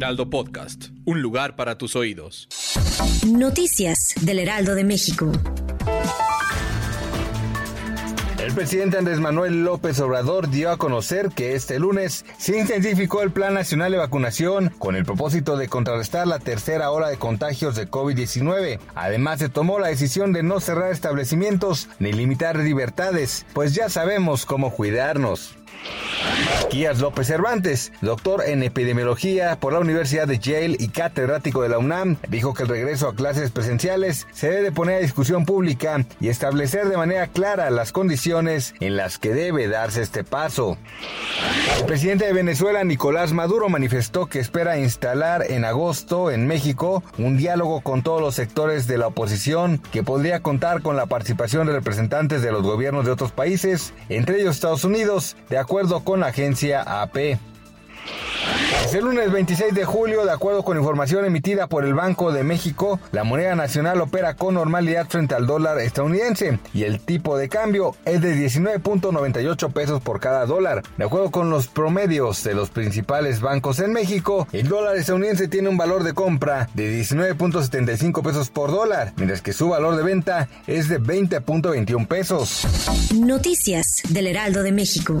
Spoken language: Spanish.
Heraldo Podcast, un lugar para tus oídos. Noticias del Heraldo de México. El presidente Andrés Manuel López Obrador dio a conocer que este lunes se intensificó el Plan Nacional de Vacunación con el propósito de contrarrestar la tercera ola de contagios de COVID-19. Además, se tomó la decisión de no cerrar establecimientos ni limitar libertades, pues ya sabemos cómo cuidarnos. Quías López Cervantes, doctor en epidemiología por la Universidad de Yale y catedrático de la UNAM, dijo que el regreso a clases presenciales se debe poner a discusión pública y establecer de manera clara las condiciones en las que debe darse este paso. El presidente de Venezuela, Nicolás Maduro, manifestó que espera instalar en agosto en México un diálogo con todos los sectores de la oposición que podría contar con la participación de representantes de los gobiernos de otros países, entre ellos Estados Unidos, de acuerdo con la agencia AP. Es el lunes 26 de julio, de acuerdo con información emitida por el Banco de México, la moneda nacional opera con normalidad frente al dólar estadounidense y el tipo de cambio es de 19.98 pesos por cada dólar. De acuerdo con los promedios de los principales bancos en México, el dólar estadounidense tiene un valor de compra de 19.75 pesos por dólar, mientras que su valor de venta es de 20.21 pesos. Noticias del Heraldo de México.